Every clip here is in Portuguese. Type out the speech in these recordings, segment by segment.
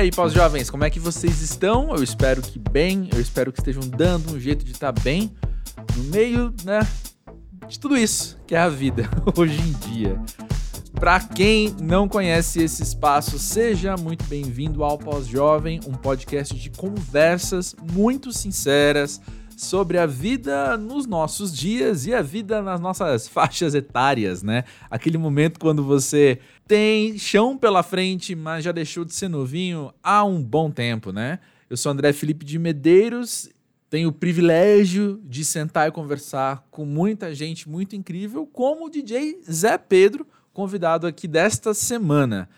aí, pós-jovens, como é que vocês estão? Eu espero que bem, eu espero que estejam dando um jeito de estar bem no meio, né, de tudo isso que é a vida hoje em dia. Para quem não conhece esse espaço, seja muito bem-vindo ao Pós-Jovem, um podcast de conversas muito sinceras sobre a vida nos nossos dias e a vida nas nossas faixas etárias, né? Aquele momento quando você tem chão pela frente, mas já deixou de ser novinho há um bom tempo, né? Eu sou André Felipe de Medeiros, tenho o privilégio de sentar e conversar com muita gente muito incrível, como o DJ Zé Pedro, convidado aqui desta semana.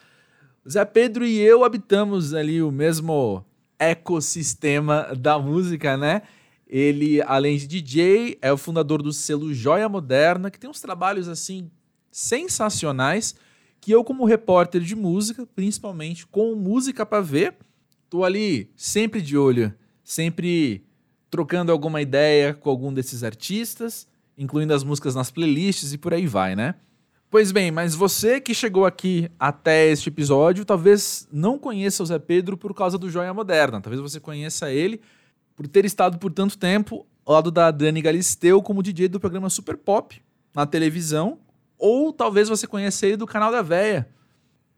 Zé Pedro e eu habitamos ali o mesmo ecossistema da música, né? Ele, além de DJ, é o fundador do selo Joia Moderna, que tem uns trabalhos assim sensacionais que eu, como repórter de música, principalmente com música para ver, tô ali sempre de olho, sempre trocando alguma ideia com algum desses artistas, incluindo as músicas nas playlists e por aí vai, né? Pois bem, mas você que chegou aqui até este episódio, talvez não conheça o Zé Pedro por causa do Joia Moderna. Talvez você conheça ele por ter estado por tanto tempo ao lado da Dani Galisteu como DJ do programa Super Pop na televisão ou talvez você conheça ele do canal da Véia,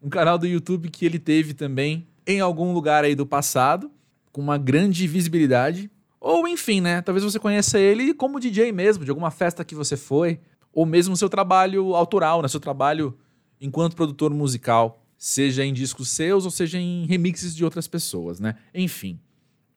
um canal do YouTube que ele teve também em algum lugar aí do passado, com uma grande visibilidade. Ou enfim, né? Talvez você conheça ele como DJ mesmo, de alguma festa que você foi, ou mesmo seu trabalho autoral, né? Seu trabalho enquanto produtor musical, seja em discos seus ou seja em remixes de outras pessoas, né? Enfim.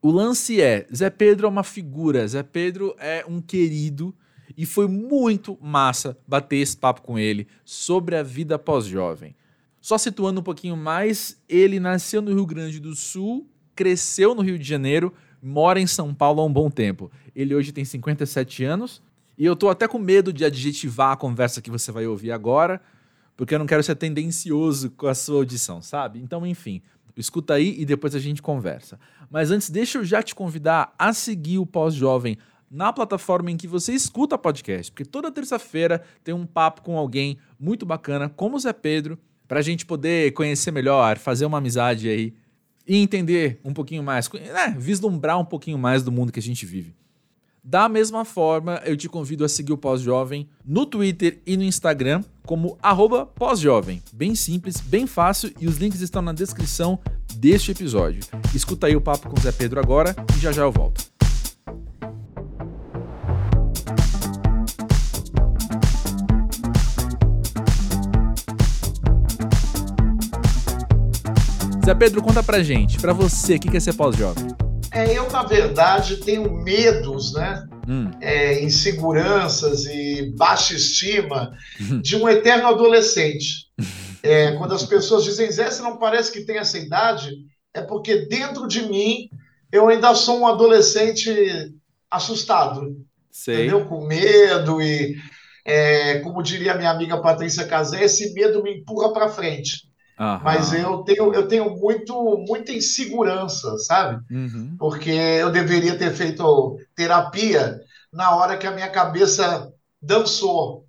O lance é, Zé Pedro é uma figura, Zé Pedro é um querido e foi muito massa bater esse papo com ele sobre a vida pós-jovem. Só situando um pouquinho mais, ele nasceu no Rio Grande do Sul, cresceu no Rio de Janeiro, mora em São Paulo há um bom tempo. Ele hoje tem 57 anos e eu tô até com medo de adjetivar a conversa que você vai ouvir agora, porque eu não quero ser tendencioso com a sua audição, sabe? Então, enfim, escuta aí e depois a gente conversa. Mas antes, deixa eu já te convidar a seguir o Pós-Jovem na plataforma em que você escuta podcast, porque toda terça-feira tem um papo com alguém muito bacana, como o Zé Pedro, para a gente poder conhecer melhor, fazer uma amizade aí e entender um pouquinho mais, né, vislumbrar um pouquinho mais do mundo que a gente vive. Da mesma forma, eu te convido a seguir o Pós-Jovem no Twitter e no Instagram como pós-jovem. Bem simples, bem fácil e os links estão na descrição deste episódio. Escuta aí o papo com o Zé Pedro agora e já já eu volto. Zé Pedro, conta pra gente, pra você, o que é ser pós-jovem? É, eu, na verdade, tenho medos, né? Hum. É, inseguranças e baixa estima de um eterno adolescente. É, quando as pessoas dizem, Zé, você não parece que tem essa idade, é porque dentro de mim eu ainda sou um adolescente assustado. Sei. Entendeu? Com medo e, é, como diria minha amiga Patrícia Casé, esse medo me empurra para frente. Uhum. Mas eu tenho, eu tenho muito, muita insegurança, sabe? Uhum. Porque eu deveria ter feito terapia na hora que a minha cabeça dançou,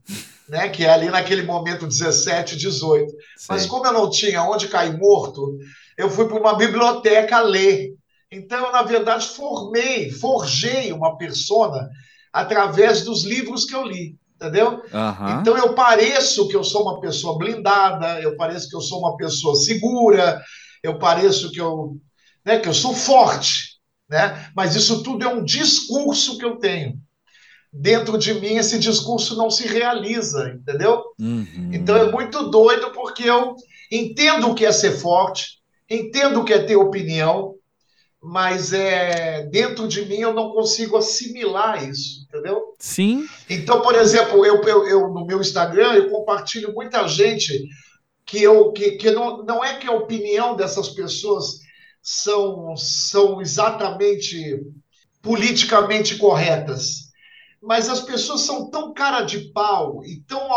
né? Que é ali naquele momento 17, 18. Sim. Mas como eu não tinha onde cair morto, eu fui para uma biblioteca ler. Então, eu, na verdade, formei, forjei uma persona através dos livros que eu li entendeu? Uhum. Então eu pareço que eu sou uma pessoa blindada, eu pareço que eu sou uma pessoa segura, eu pareço que eu, né, que eu sou forte, né? Mas isso tudo é um discurso que eu tenho. Dentro de mim esse discurso não se realiza, entendeu? Uhum. Então é muito doido porque eu entendo o que é ser forte, entendo o que é ter opinião, mas é dentro de mim eu não consigo assimilar isso, entendeu? Sim. Então, por exemplo, eu, eu, eu no meu Instagram eu compartilho muita gente que eu que, que não, não é que a opinião dessas pessoas são são exatamente politicamente corretas, mas as pessoas são tão cara de pau e tão,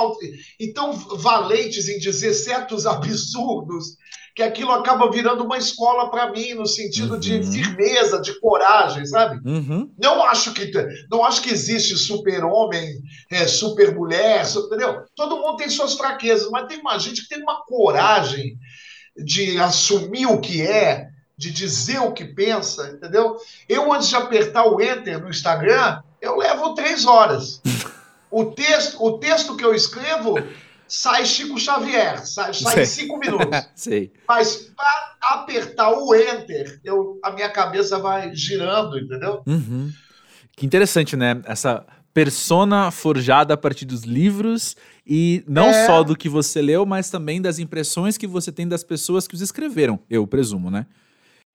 e tão valentes em dizer certos absurdos que aquilo acaba virando uma escola para mim no sentido uhum. de firmeza, de coragem, sabe? Uhum. Não acho que não acho que existe super homem, é, super mulher, entendeu? Todo mundo tem suas fraquezas, mas tem uma gente que tem uma coragem de assumir o que é, de dizer o que pensa, entendeu? Eu, antes de apertar o enter no Instagram, eu levo três horas. O texto, o texto que eu escrevo sai Chico Xavier, sai, sai em cinco minutos. Sei. Mas para apertar o enter, eu, a minha cabeça vai girando, entendeu? Uhum. Que interessante, né? Essa persona forjada a partir dos livros e não é... só do que você leu, mas também das impressões que você tem das pessoas que os escreveram, eu presumo, né?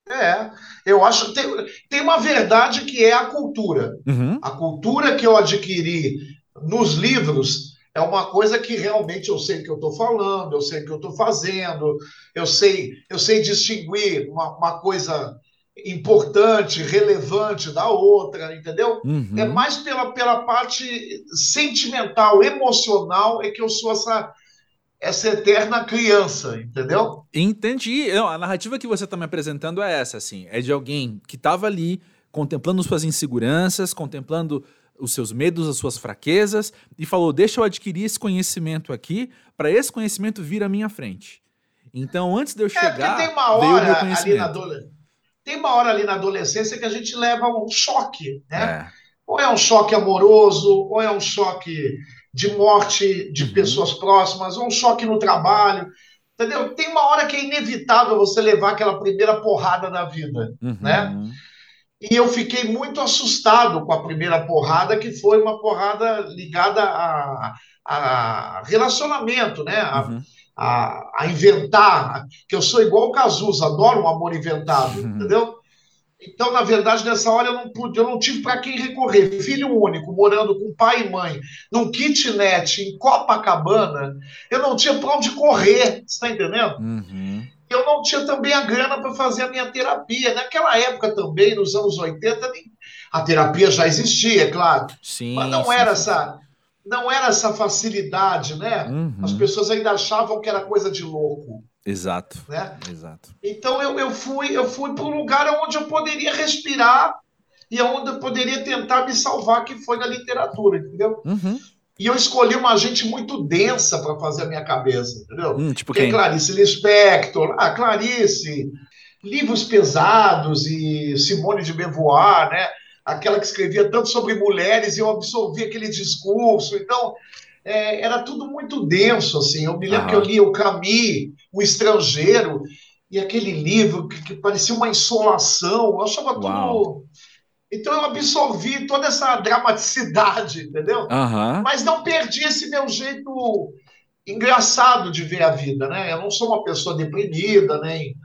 É, eu acho que tem, tem uma verdade que é a cultura. Uhum. A cultura que eu adquiri nos livros é uma coisa que realmente eu sei o que eu estou falando, eu sei o que eu estou fazendo, eu sei, eu sei distinguir uma, uma coisa importante, relevante da outra, entendeu? Uhum. É mais pela, pela parte sentimental, emocional, é que eu sou essa, essa eterna criança, entendeu? Entendi. Não, a narrativa que você está me apresentando é essa, assim. É de alguém que estava ali contemplando suas inseguranças, contemplando os seus medos, as suas fraquezas, e falou: deixa eu adquirir esse conhecimento aqui, para esse conhecimento vir à minha frente. Então, antes de eu chegar, é, tem uma hora ali na tem uma hora ali na adolescência que a gente leva um choque, né? É. Ou é um choque amoroso, ou é um choque de morte de uhum. pessoas próximas, ou um choque no trabalho, entendeu? Tem uma hora que é inevitável você levar aquela primeira porrada da vida, uhum. né? E eu fiquei muito assustado com a primeira porrada, que foi uma porrada ligada a, a relacionamento, né? A, uhum a, a inventar, que eu sou igual o Cazuza, adoro um amor inventado, uhum. entendeu? Então, na verdade, nessa hora eu não pude, eu não tive para quem recorrer. Filho único, morando com pai e mãe, num kitnet em Copacabana, eu não tinha para onde correr, você está entendendo? Uhum. Eu não tinha também a grana para fazer a minha terapia. Naquela época também, nos anos 80, a terapia já existia, é claro. Sim, mas não sim, era sim. essa não era essa facilidade, né? Uhum. As pessoas ainda achavam que era coisa de louco. Exato. Né? Exato. Então eu, eu fui eu fui para um lugar onde eu poderia respirar e onde eu poderia tentar me salvar, que foi na literatura, entendeu? Uhum. E eu escolhi uma gente muito densa para fazer a minha cabeça, entendeu? Hum, tipo que quem? Clarice Lispector, ah, Clarice, livros pesados e Simone de Beauvoir, né? aquela que escrevia tanto sobre mulheres, e eu absorvi aquele discurso. Então, é, era tudo muito denso, assim. Eu me lembro que eu lia o Camus, O Estrangeiro, e aquele livro que, que parecia uma insolação. Eu achava tudo... Então eu absorvi toda essa dramaticidade, entendeu? Aham. Mas não perdi esse meu jeito engraçado de ver a vida, né? Eu não sou uma pessoa deprimida, nem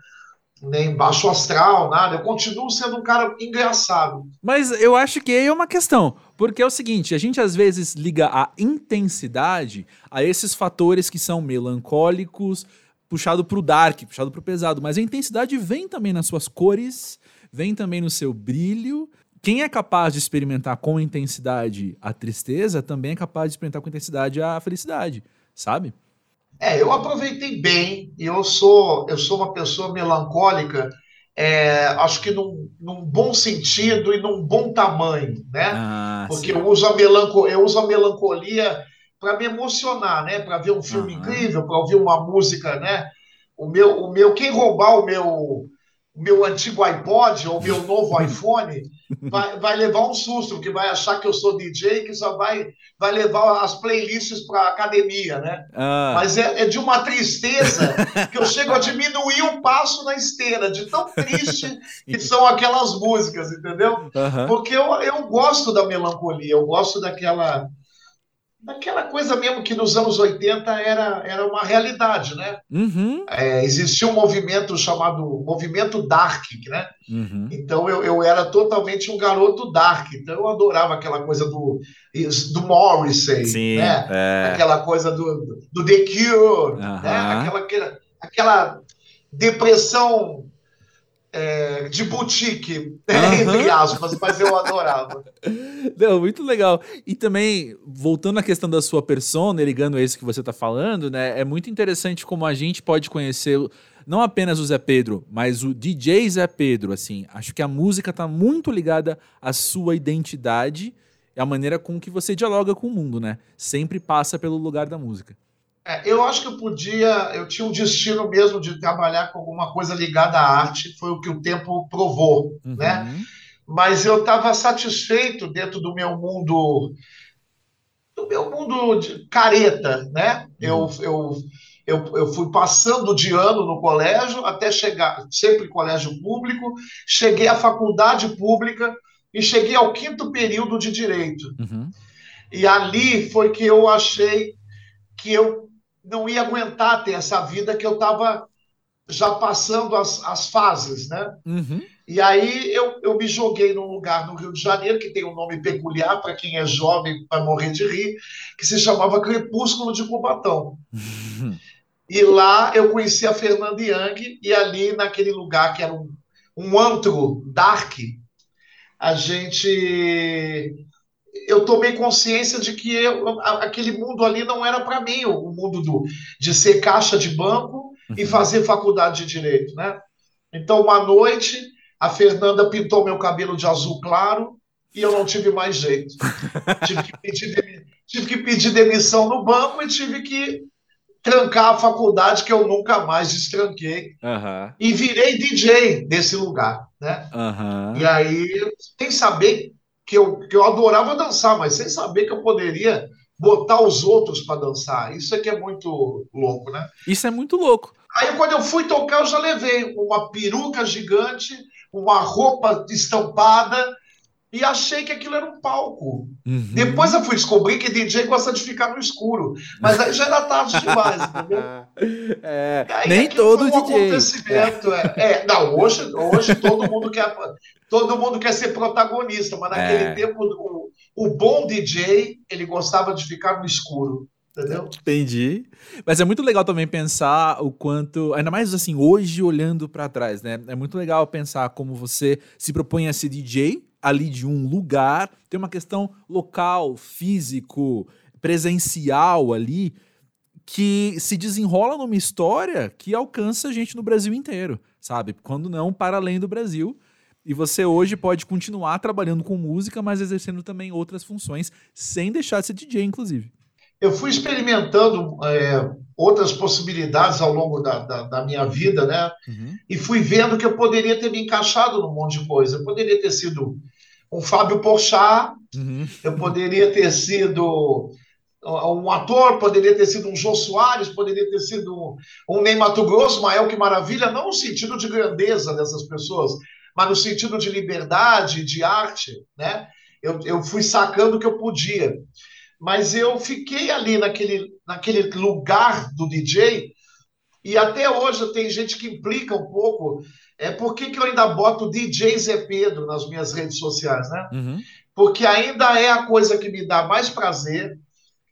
nem baixo astral, nada. Eu continuo sendo um cara engraçado. Mas eu acho que aí é uma questão. Porque é o seguinte, a gente às vezes liga a intensidade a esses fatores que são melancólicos, puxado pro dark, puxado pro pesado. Mas a intensidade vem também nas suas cores, vem também no seu brilho. Quem é capaz de experimentar com intensidade a tristeza, também é capaz de experimentar com intensidade a felicidade, sabe? É, eu aproveitei bem, e eu sou, eu sou uma pessoa melancólica, é, acho que num, num bom sentido e num bom tamanho, né? Ah, Porque sim. eu uso a, melanco, eu uso a melancolia para me emocionar, né? Para ver um filme Aham. incrível, para ouvir uma música, né? O meu, o meu, quem roubar o meu, meu antigo iPod ou o meu novo iPhone vai, vai levar um susto, porque vai achar que eu sou DJ, que só vai, vai levar as playlists para academia, né? Ah, Mas é, é de uma tristeza que eu chego a diminuir um passo na esteira, de tão triste que são aquelas músicas, entendeu? Porque eu, eu gosto da melancolia, eu gosto daquela, daquela coisa mesmo que nos anos 80 era, era uma realidade, né? Uhum, É, existia um movimento chamado Movimento Dark, né? uhum. Então eu, eu era totalmente um garoto dark, então eu adorava aquela coisa do, do Morrissey, Sim, né? é. aquela coisa do, do The Cure, né? Aham. aquela, aquela, aquela depressão é, de boutique? Aham. entre aspas, mas eu adorava. Não, muito legal. E também, voltando à questão da sua persona, e ligando a isso que você está falando, né? É muito interessante como a gente pode conhecer não apenas o Zé Pedro, mas o DJ Zé Pedro, assim. Acho que a música está muito ligada à sua identidade e à maneira com que você dialoga com o mundo, né? Sempre passa pelo lugar da música. É, eu acho que eu podia, eu tinha um destino mesmo de trabalhar com alguma coisa ligada à arte, foi o que o tempo provou, uhum. né? Mas eu estava satisfeito dentro do meu mundo, do meu mundo de careta, né? Uhum. Eu, eu, eu, eu fui passando de ano no colégio até chegar, sempre colégio público, cheguei à faculdade pública e cheguei ao quinto período de direito. Uhum. E ali foi que eu achei que eu não ia aguentar ter essa vida que eu estava já passando as, as fases, né? Uhum. E aí eu, eu me joguei num lugar no Rio de Janeiro que tem um nome peculiar para quem é jovem para morrer de rir, que se chamava Crepúsculo de Cubatão. Uhum. E lá eu conheci a Fernanda Young e ali naquele lugar que era um, um antro dark, a gente eu tomei consciência de que eu, aquele mundo ali não era para mim, o mundo do, de ser caixa de banco uhum. e fazer faculdade de direito, né? Então, uma noite, a Fernanda pintou meu cabelo de azul claro e eu não tive mais jeito. tive, que pedir, tive que pedir demissão no banco e tive que trancar a faculdade que eu nunca mais destranquei. Uhum. E virei DJ nesse lugar, né? Uhum. E aí, sem saber que eu, que eu adorava dançar, mas sem saber que eu poderia botar os outros para dançar. Isso é que é muito louco, né? Isso é muito louco. Aí quando eu fui tocar, eu já levei uma peruca gigante, uma roupa estampada e achei que aquilo era um palco. Uhum. Depois eu fui descobrir que DJ gosta de ficar no escuro, mas aí já era tarde demais, entendeu? É, nem todo um DJ. Acontecimento, é. É, não, hoje, hoje todo mundo quer todo mundo quer ser protagonista, mas naquele é. tempo o, o bom DJ ele gostava de ficar no escuro. Entendeu? Entendi. Mas é muito legal também pensar o quanto, ainda mais assim, hoje olhando para trás, né? É muito legal pensar como você se propõe a ser DJ ali de um lugar, tem uma questão local, físico, presencial ali, que se desenrola numa história que alcança a gente no Brasil inteiro, sabe? Quando não para além do Brasil. E você hoje pode continuar trabalhando com música, mas exercendo também outras funções, sem deixar de ser DJ, inclusive. Eu fui experimentando é, outras possibilidades ao longo da, da, da minha vida, né? Uhum. E fui vendo que eu poderia ter me encaixado num monte de coisa. Eu poderia ter sido um Fábio Porchat, uhum. eu poderia ter sido um ator, poderia ter sido um Jô Soares, poderia ter sido um Ney Mato Grosso, Mael, que maravilha, não no sentido de grandeza dessas pessoas, mas no sentido de liberdade, de arte, né? Eu, eu fui sacando que eu podia. Mas eu fiquei ali naquele, naquele lugar do DJ, e até hoje tem gente que implica um pouco. É por que, que eu ainda boto DJ Zé Pedro nas minhas redes sociais, né? Uhum. Porque ainda é a coisa que me dá mais prazer,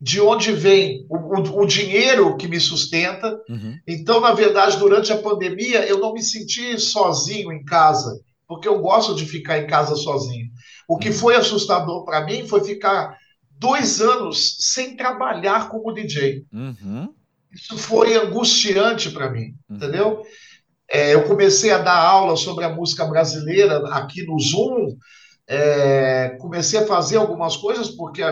de onde vem o, o, o dinheiro que me sustenta. Uhum. Então, na verdade, durante a pandemia, eu não me senti sozinho em casa porque eu gosto de ficar em casa sozinho. O que foi assustador para mim foi ficar dois anos sem trabalhar como DJ. Uhum. Isso foi angustiante para mim, uhum. entendeu? É, eu comecei a dar aula sobre a música brasileira aqui no Zoom, é, comecei a fazer algumas coisas porque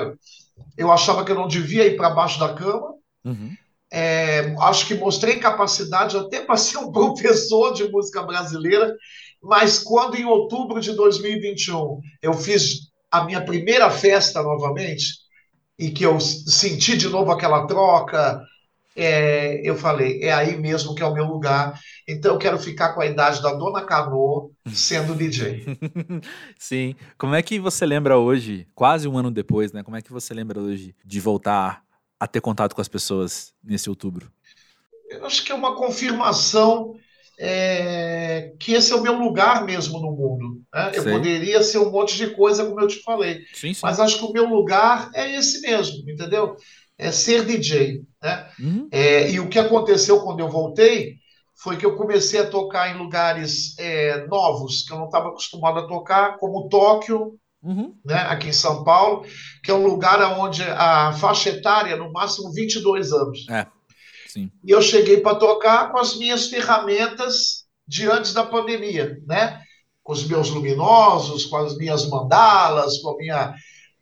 eu achava que eu não devia ir para baixo da cama. Uhum. É, acho que mostrei capacidade até para ser um professor de música brasileira mas quando em outubro de 2021 eu fiz a minha primeira festa novamente, e que eu senti de novo aquela troca, é, eu falei, é aí mesmo que é o meu lugar. Então eu quero ficar com a idade da Dona Cano sendo DJ. Sim. Como é que você lembra hoje, quase um ano depois, né? Como é que você lembra hoje de voltar a ter contato com as pessoas nesse outubro? Eu acho que é uma confirmação é, que esse é o meu lugar mesmo no mundo. Né? Eu poderia ser um monte de coisa, como eu te falei. Sim, sim. Mas acho que o meu lugar é esse mesmo, entendeu? É ser DJ. Né? Uhum. É, e o que aconteceu quando eu voltei foi que eu comecei a tocar em lugares é, novos, que eu não estava acostumado a tocar, como Tóquio, uhum. né, aqui em São Paulo, que é um lugar onde a faixa etária, no máximo 22 anos. É. Sim. E eu cheguei para tocar com as minhas ferramentas de antes da pandemia, né? Com os meus luminosos, com as minhas mandalas, com a minha,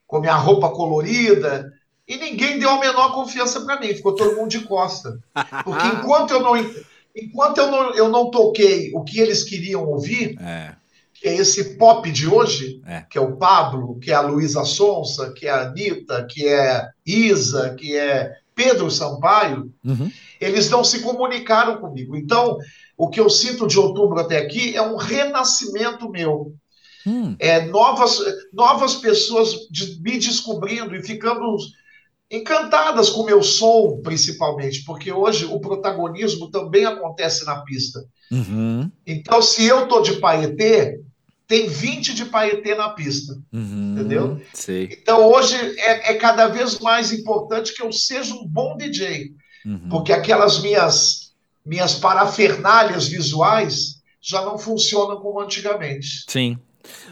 com a minha roupa colorida. E ninguém deu a menor confiança para mim, ficou todo mundo de costa. Porque enquanto eu não, enquanto eu não, eu não toquei o que eles queriam ouvir, é. que é esse pop de hoje, é. que é o Pablo, que é a Luísa Sonsa, que é a Anitta, que é Isa, que é Pedro Sampaio, uhum. eles não se comunicaram comigo. Então, o que eu sinto de outubro até aqui é um renascimento meu. Hum. É, novas, novas pessoas de, me descobrindo e ficando encantadas com o meu som, principalmente, porque hoje o protagonismo também acontece na pista. Uhum. Então, se eu estou de paetê, tem 20 de paetê na pista. Uhum. Entendeu? Sei. Então, hoje é, é, cada vez mais importante que eu seja um bom DJ. Uhum. Porque aquelas minhas, minhas parafernálias visuais já não funcionam como antigamente. Sim.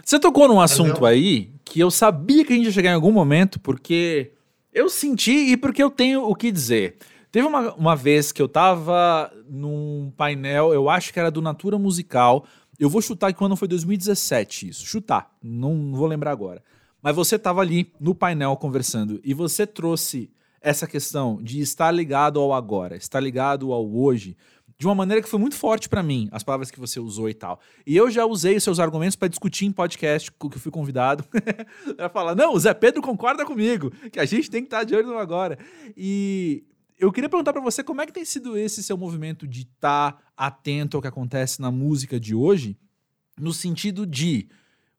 Você tocou num assunto Entendeu? aí que eu sabia que a gente ia chegar em algum momento, porque eu senti e porque eu tenho o que dizer. Teve uma, uma vez que eu tava num painel, eu acho que era do Natura Musical. Eu vou chutar que quando foi 2017 isso. Chutar, não, não vou lembrar agora. Mas você tava ali no painel conversando e você trouxe essa questão de estar ligado ao agora, estar ligado ao hoje, de uma maneira que foi muito forte para mim, as palavras que você usou e tal. E eu já usei os seus argumentos para discutir em podcast, que eu fui convidado, para falar: não, o Zé Pedro concorda comigo, que a gente tem que estar tá de olho no agora. E eu queria perguntar para você como é que tem sido esse seu movimento de estar tá atento ao que acontece na música de hoje, no sentido de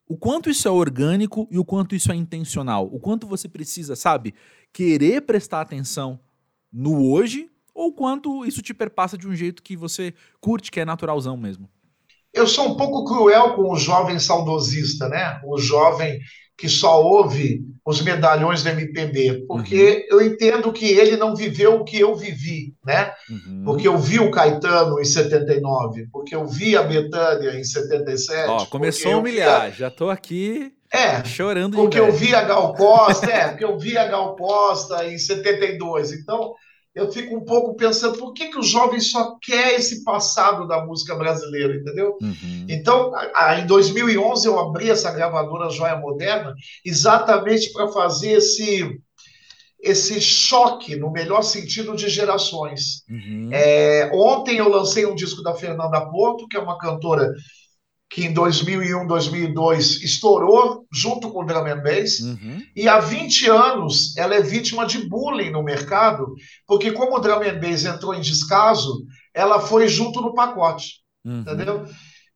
o quanto isso é orgânico e o quanto isso é intencional. O quanto você precisa, sabe, querer prestar atenção no hoje ou quanto isso te perpassa de um jeito que você curte, que é naturalzão mesmo? Eu sou um pouco cruel com o jovem saudosista, né? O jovem que só ouve os medalhões do MPB, porque uhum. eu entendo que ele não viveu o que eu vivi, né? Uhum. Porque eu vi o Caetano em 79, porque eu vi a Betânia em 77. Ó, começou a humilhar, já tô aqui é, chorando Porque eu vi a Gal Costa, é, porque eu vi a Gal Costa em 72. Então, eu fico um pouco pensando por que, que o jovem só quer esse passado da música brasileira, entendeu? Uhum. Então, a, a, em 2011, eu abri essa gravadora Joia Moderna exatamente para fazer esse, esse choque, no melhor sentido, de gerações. Uhum. É, ontem eu lancei um disco da Fernanda Porto, que é uma cantora que em 2001, 2002 estourou junto com o drum and bass, uhum. e há 20 anos ela é vítima de bullying no mercado, porque como o drum and bass entrou em descaso, ela foi junto no pacote, uhum. entendeu?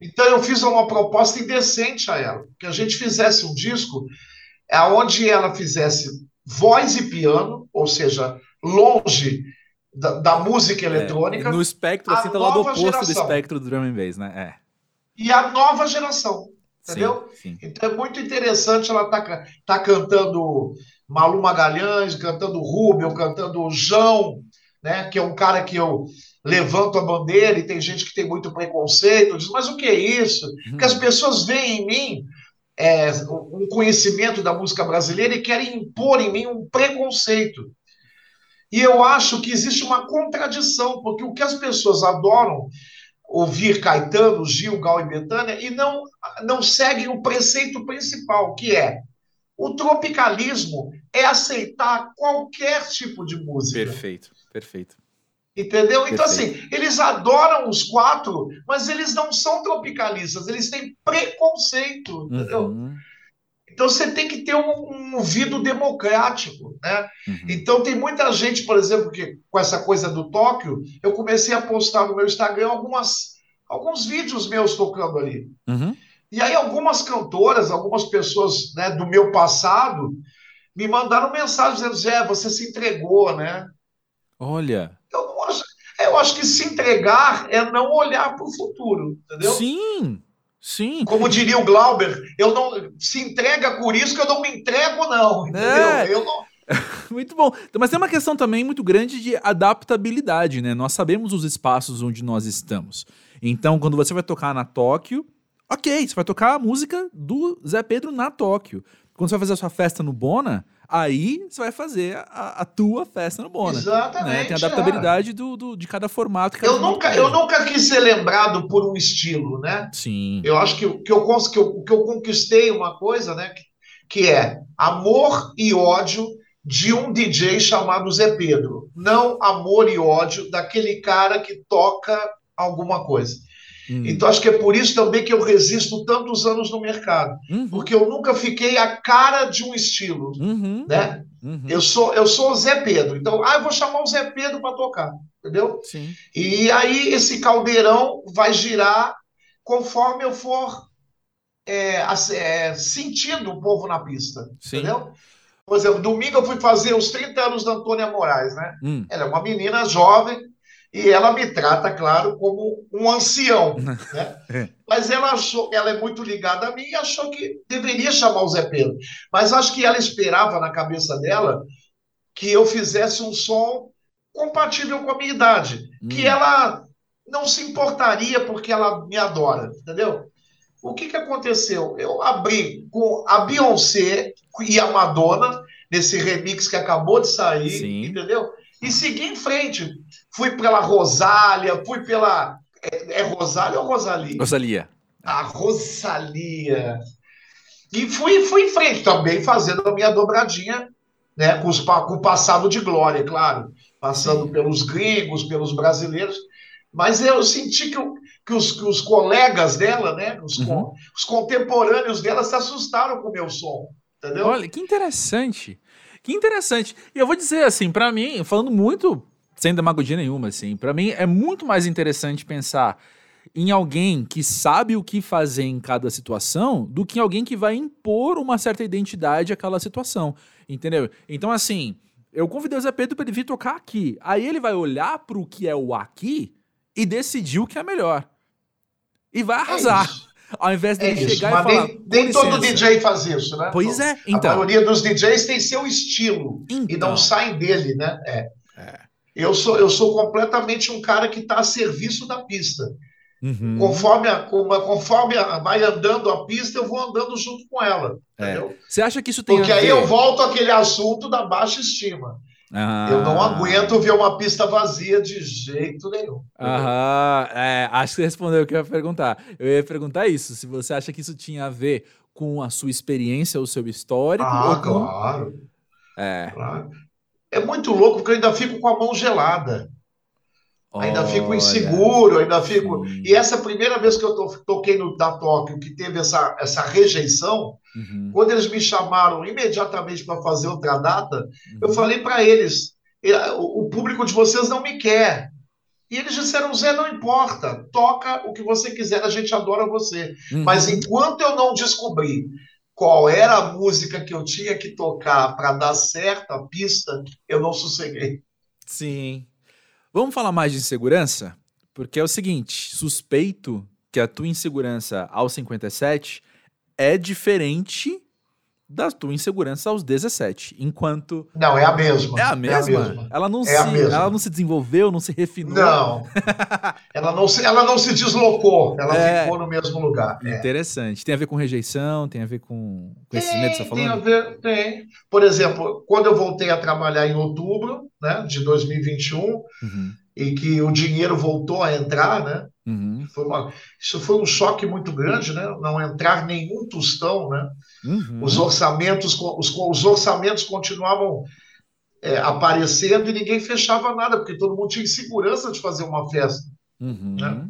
Então eu fiz uma proposta indecente a ela, que a gente fizesse um disco aonde ela fizesse voz e piano, ou seja, longe da, da música é, eletrônica. É, no espectro, assim, tá lá do oposto geração. do espectro do drum and bass, né? É e a nova geração. Entendeu? Sim, sim. Então é muito interessante ela tá, tá cantando Malu Magalhães, cantando Rubio, cantando João, né? Que é um cara que eu levanto a bandeira e tem gente que tem muito preconceito, diz, mas o que é isso? Uhum. Porque as pessoas veem em mim é, um conhecimento da música brasileira e querem impor em mim um preconceito. E eu acho que existe uma contradição, porque o que as pessoas adoram ouvir Caetano, Gil, Gal e Betânia e não, não seguem o preceito principal, que é o tropicalismo é aceitar qualquer tipo de música. Perfeito, perfeito. Entendeu? Então, perfeito. Então, assim, eles adoram os quatro, mas eles não são tropicalistas, eles têm preconceito, entendeu? Uhum. Então você tem que ter um, um ouvido democrático, né? Uhum. Então tem muita gente, por exemplo, que com essa coisa do Tóquio, eu comecei a postar no meu Instagram algumas, alguns vídeos meus tocando ali. Uhum. E aí algumas cantoras, algumas pessoas né, do meu passado me mandaram mensagem dizendo, Zé, você se entregou, né? Olha. Eu não acho, eu acho que se entregar é não olhar para o futuro, entendeu? Sim. Sim. Como diria o Glauber, eu não se entrega por isso que eu não me entrego, não. Entendeu? É. Eu não. muito bom. Mas tem uma questão também muito grande de adaptabilidade, né? Nós sabemos os espaços onde nós estamos. Então, quando você vai tocar na Tóquio, ok, você vai tocar a música do Zé Pedro na Tóquio. Quando você vai fazer a sua festa no Bona, Aí você vai fazer a, a tua festa no Bona. Exatamente. Né? Tem a adaptabilidade é. do, do, de cada formato. Cada eu, nunca, eu nunca quis ser lembrado por um estilo, né? Sim. Eu acho que, que, eu, que, eu, que eu conquistei uma coisa, né? Que, que é amor e ódio de um DJ chamado Zé Pedro. Não amor e ódio daquele cara que toca alguma coisa. Hum. Então, acho que é por isso também que eu resisto tantos anos no mercado. Uhum. Porque eu nunca fiquei a cara de um estilo. Uhum. Né? Uhum. Eu, sou, eu sou o Zé Pedro. Então, ah, eu vou chamar o Zé Pedro para tocar. Entendeu? Sim. E aí esse caldeirão vai girar conforme eu for é, é, sentindo o povo na pista. Sim. Entendeu? Por exemplo, domingo eu fui fazer os 30 anos da Antônia Moraes, né? Hum. Ela é uma menina jovem, e ela me trata, claro, como um ancião, né? É. Mas ela achou, ela é muito ligada a mim e achou que deveria chamar o Zé Pedro. Mas acho que ela esperava na cabeça dela que eu fizesse um som compatível com a minha idade, hum. que ela não se importaria porque ela me adora, entendeu? O que, que aconteceu? Eu abri com a Beyoncé e a Madonna nesse remix que acabou de sair, Sim. entendeu? E segui em frente fui pela Rosália, fui pela. É, é Rosália ou Rosalia? Rosalia. A Rosalia. E fui, fui em frente também, fazendo a minha dobradinha, né, com, os, com o passado de glória, claro. Passando Sim. pelos gringos, pelos brasileiros. Mas eu senti que, que, os, que os colegas dela, né, os, uhum. os contemporâneos dela se assustaram com o meu som. Entendeu? Olha, que interessante. Que interessante. E eu vou dizer assim, para mim, falando muito sem demagogia nenhuma, assim. Para mim é muito mais interessante pensar em alguém que sabe o que fazer em cada situação do que em alguém que vai impor uma certa identidade àquela situação, entendeu? Então, assim, eu convidei o Zé Pedro para ele vir tocar aqui. Aí ele vai olhar para o que é o aqui e decidir o que é melhor. E vai arrasar. É ao invés de é chegar isso, e falar. Nem, nem todo DJ faz isso, né? Pois é, então. A maioria dos DJs tem seu estilo então, e não então. saem dele, né? É. é. Eu sou, eu sou completamente um cara que está a serviço da pista. Uhum. Conforme, a, conforme a, vai andando a pista, eu vou andando junto com ela. É. Você acha que isso tem Porque aí eu volto àquele assunto da baixa estima. Ah. Eu não aguento ver uma pista vazia de jeito nenhum. Aham. É, acho que você respondeu o que eu ia perguntar. Eu ia perguntar isso: se você acha que isso tinha a ver com a sua experiência, o seu histórico. Ah, com... claro. É. Claro é muito louco porque eu ainda fico com a mão gelada. Ainda fico inseguro, ainda fico. Sim. E essa primeira vez que eu to toquei no da Tóquio, que teve essa, essa rejeição, uhum. quando eles me chamaram imediatamente para fazer outra data, uhum. eu falei para eles: o público de vocês não me quer. E eles disseram: Zé, não importa, toca o que você quiser, a gente adora você. Uhum. Mas enquanto eu não descobrir qual era a música que eu tinha que tocar para dar certo a pista, eu não sosseguei. Sim. Vamos falar mais de insegurança? Porque é o seguinte, suspeito que a tua insegurança aos 57 é diferente da tua insegurança aos 17, enquanto Não, é a mesma. É a mesma. É a mesma. Ela não é se ela não se desenvolveu, não se refinou. Não. ela não se ela não se deslocou, ela é... ficou no mesmo lugar. É. Interessante. Tem a ver com rejeição, tem a ver com, com esses medos que você tá falando? Tem a ver, tem. Por exemplo, quando eu voltei a trabalhar em outubro, né, de 2021, uhum. E que o dinheiro voltou a entrar, né? Uhum. Foi uma, isso foi um choque muito grande, né? Não entrar nenhum tostão, né? Uhum. Os orçamentos, os, os orçamentos continuavam é, aparecendo e ninguém fechava nada, porque todo mundo tinha segurança de fazer uma festa. Uhum. Né?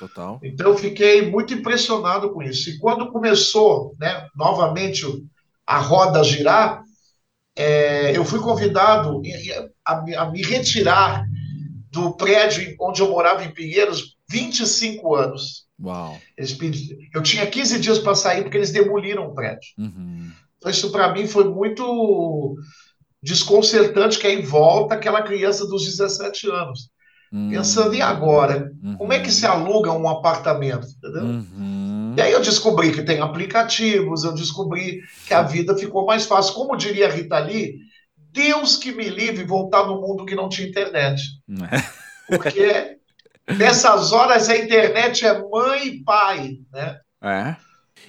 Total. Então eu fiquei muito impressionado com isso. E quando começou, né, novamente a roda girar, é, eu fui convidado a, a, me retirar do prédio onde eu morava em Pinheiros 25 anos. Uau. Eles Eu tinha 15 dias para sair porque eles demoliram o prédio. Uhum. Então, isso para mim foi muito desconcertante, que aí volta aquela criança dos 17 anos. Uhum. Pensando, e agora? Uhum. Como é que se aluga um apartamento? Entendeu? Uhum. E aí eu descobri que tem aplicativos, eu descobri que a vida ficou mais fácil. Como diria Rita Lee, Deus que me livre voltar no mundo que não tinha internet. Porque Nessas horas a internet é mãe e pai, né? É.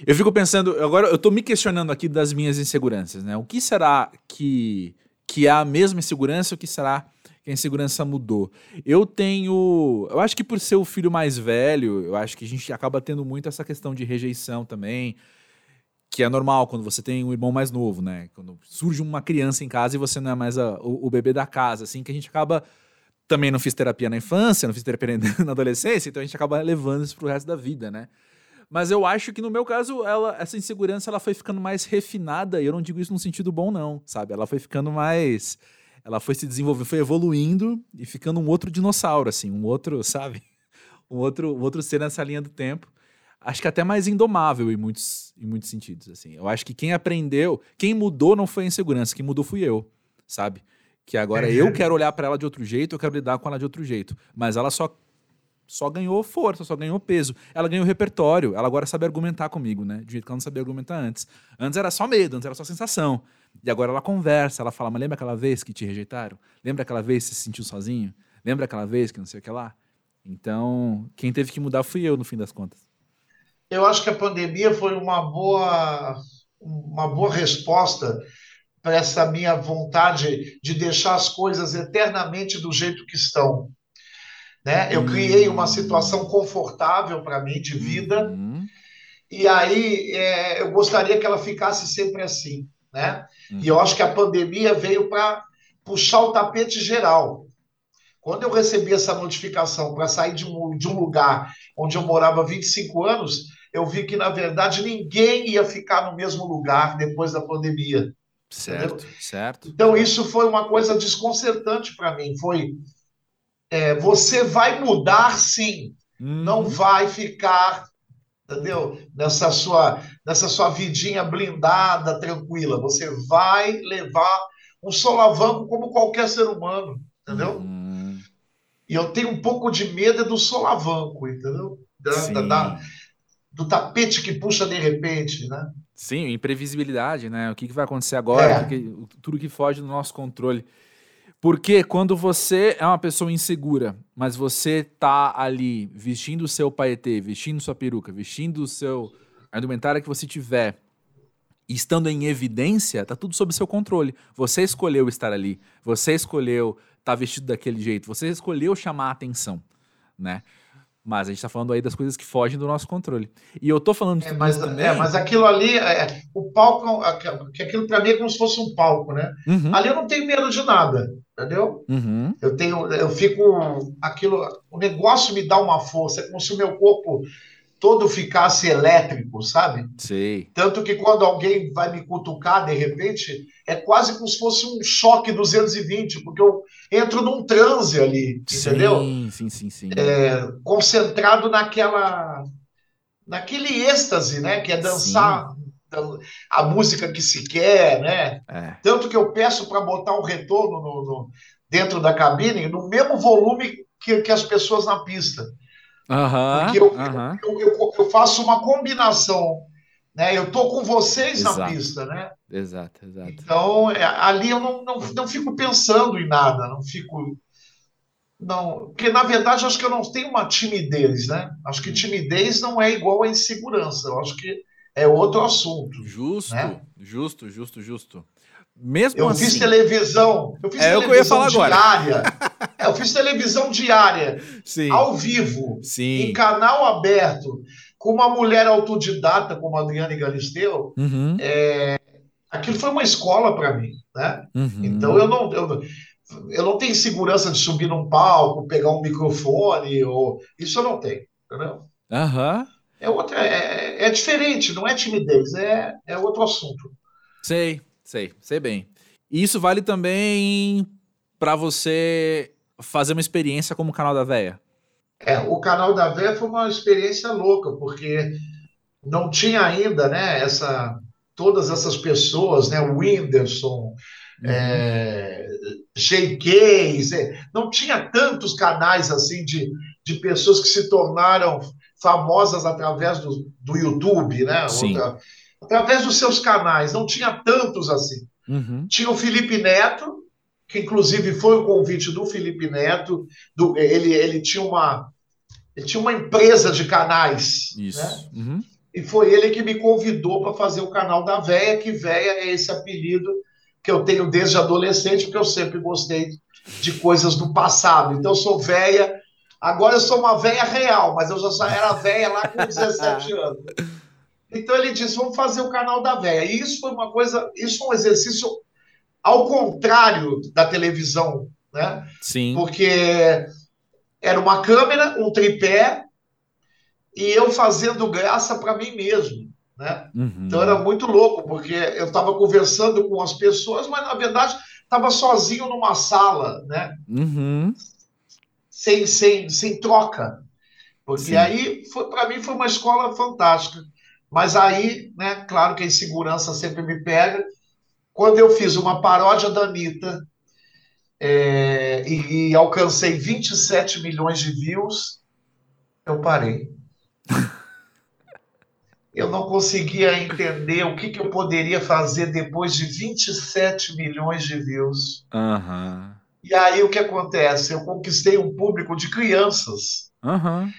Eu fico pensando, agora eu tô me questionando aqui das minhas inseguranças, né? O que será que, que é a mesma insegurança? O que será que a insegurança mudou? Eu tenho. Eu acho que por ser o filho mais velho, eu acho que a gente acaba tendo muito essa questão de rejeição também. Que é normal quando você tem um irmão mais novo, né? Quando surge uma criança em casa e você não é mais a, o, o, bebê da casa, assim, que a gente acaba. Também não fiz terapia na infância, não fiz terapia na adolescência, então a gente acaba levando isso pro resto da vida, né? Mas eu acho que no meu caso, ela, essa insegurança ela foi ficando mais refinada, e eu não digo isso num sentido bom, não, sabe? Ela foi ficando mais. Ela foi se desenvolvendo, foi evoluindo e ficando um outro dinossauro, assim, um outro, sabe? Um outro, um outro ser nessa linha do tempo acho que até mais indomável em muitos, em muitos sentidos, assim. Eu acho que quem aprendeu, quem mudou não foi a insegurança, quem mudou fui eu, sabe? Que agora é. eu quero olhar para ela de outro jeito, eu quero lidar com ela de outro jeito. Mas ela só só ganhou força, só ganhou peso. Ela ganhou repertório, ela agora sabe argumentar comigo, né? De jeito que ela não sabia argumentar antes. Antes era só medo, antes era só sensação. E agora ela conversa, ela fala, mas lembra aquela vez que te rejeitaram? Lembra aquela vez que você se sentiu sozinho? Lembra aquela vez que não sei o que lá? Então, quem teve que mudar fui eu, no fim das contas eu acho que a pandemia foi uma boa, uma boa resposta para essa minha vontade de deixar as coisas eternamente do jeito que estão. Né? Eu criei uma situação confortável para mim de vida uhum. e aí é, eu gostaria que ela ficasse sempre assim, né? Uhum. E eu acho que a pandemia veio para puxar o tapete geral. Quando eu recebi essa notificação para sair de um, de um lugar onde eu morava 25 anos, eu vi que, na verdade, ninguém ia ficar no mesmo lugar depois da pandemia. Certo, entendeu? certo. Então, isso foi uma coisa desconcertante para mim. Foi. É, você vai mudar sim, uhum. não vai ficar, entendeu? Nessa sua, nessa sua vidinha blindada, tranquila. Você vai levar um solavanco como qualquer ser humano, entendeu? Uhum. E eu tenho um pouco de medo do solavanco, entendeu? Da, da, do tapete que puxa de repente, né? Sim, imprevisibilidade, né? O que, que vai acontecer agora, é. que, tudo que foge do nosso controle. Porque quando você é uma pessoa insegura, mas você tá ali vestindo o seu paetê, vestindo sua peruca, vestindo o seu a indumentária que você tiver, estando em evidência, tá tudo sob seu controle. Você escolheu estar ali, você escolheu estar tá vestido daquele jeito, você escolheu chamar a atenção, né? Mas a gente está falando aí das coisas que fogem do nosso controle. E eu tô falando é, mas, também... é, mas aquilo ali, é, o palco, que aquilo para mim é como se fosse um palco, né? Uhum. Ali eu não tenho medo de nada, entendeu? Uhum. Eu tenho, eu fico, aquilo, o negócio me dá uma força, é como se o meu corpo todo ficasse elétrico, sabe? Sim. Tanto que quando alguém vai me cutucar, de repente, é quase como se fosse um choque 220, porque eu entro num transe ali, sim, entendeu? Sim, sim, sim. É, concentrado naquela. naquele êxtase, né? Que é dançar sim. a música que se quer, né? É. Tanto que eu peço para botar um retorno no, no, dentro da cabine no mesmo volume que, que as pessoas na pista. Uhum, Porque eu, uhum. eu, eu, eu, faço uma combinação. Né? Eu tô com vocês exato. na pista, né? Exato, exato. Então, é, ali eu não, não, não fico pensando em nada, não fico. Não, porque na verdade acho que eu não tenho uma timidez, né? Acho que timidez não é igual a insegurança. Eu acho que é outro assunto. Justo, né? justo, justo, justo. Mesmo eu assim, fiz televisão, eu fiz é televisão diária. é, eu fiz televisão diária, Sim. ao vivo, Sim. em canal aberto, com uma mulher autodidata como a Adriane Galisteu. Uhum. É, aquilo foi uma escola para mim, né? Uhum. Então eu não, eu, eu não tenho segurança de subir num palco, pegar um microfone, ou isso eu não tenho, entendeu? Uhum. É, outra, é, é diferente, não é timidez, é, é outro assunto. Sei. Sei, sei bem. E isso vale também para você fazer uma experiência como o canal da Véia. É, o canal da Véia foi uma experiência louca, porque não tinha ainda, né, essa todas essas pessoas, né, o Whindersson, uhum. é, não tinha tantos canais assim de, de pessoas que se tornaram famosas através do, do YouTube, né? Sim. Outra, através dos seus canais, não tinha tantos assim. Uhum. Tinha o Felipe Neto, que inclusive foi o convite do Felipe Neto, do, ele, ele, tinha uma, ele tinha uma empresa de canais. Isso. Né? Uhum. E foi ele que me convidou para fazer o canal da Véia, que Véia é esse apelido que eu tenho desde adolescente, porque eu sempre gostei de coisas do passado. Então eu sou véia, agora eu sou uma véia real, mas eu já era véia lá com 17 anos. Então ele disse: vamos fazer o canal da véia. E isso foi uma coisa, isso foi um exercício ao contrário da televisão, né? Sim. Porque era uma câmera, um tripé, e eu fazendo graça para mim mesmo. Né? Uhum. Então era muito louco, porque eu estava conversando com as pessoas, mas na verdade estava sozinho numa sala, né? Uhum. Sem, sem, sem troca. Porque Sim. aí, para mim, foi uma escola fantástica. Mas aí, né, claro que a insegurança sempre me pega. Quando eu fiz uma paródia da Anitta é, e, e alcancei 27 milhões de views, eu parei. eu não conseguia entender o que, que eu poderia fazer depois de 27 milhões de views. Uhum. E aí o que acontece? Eu conquistei um público de crianças. Uhum.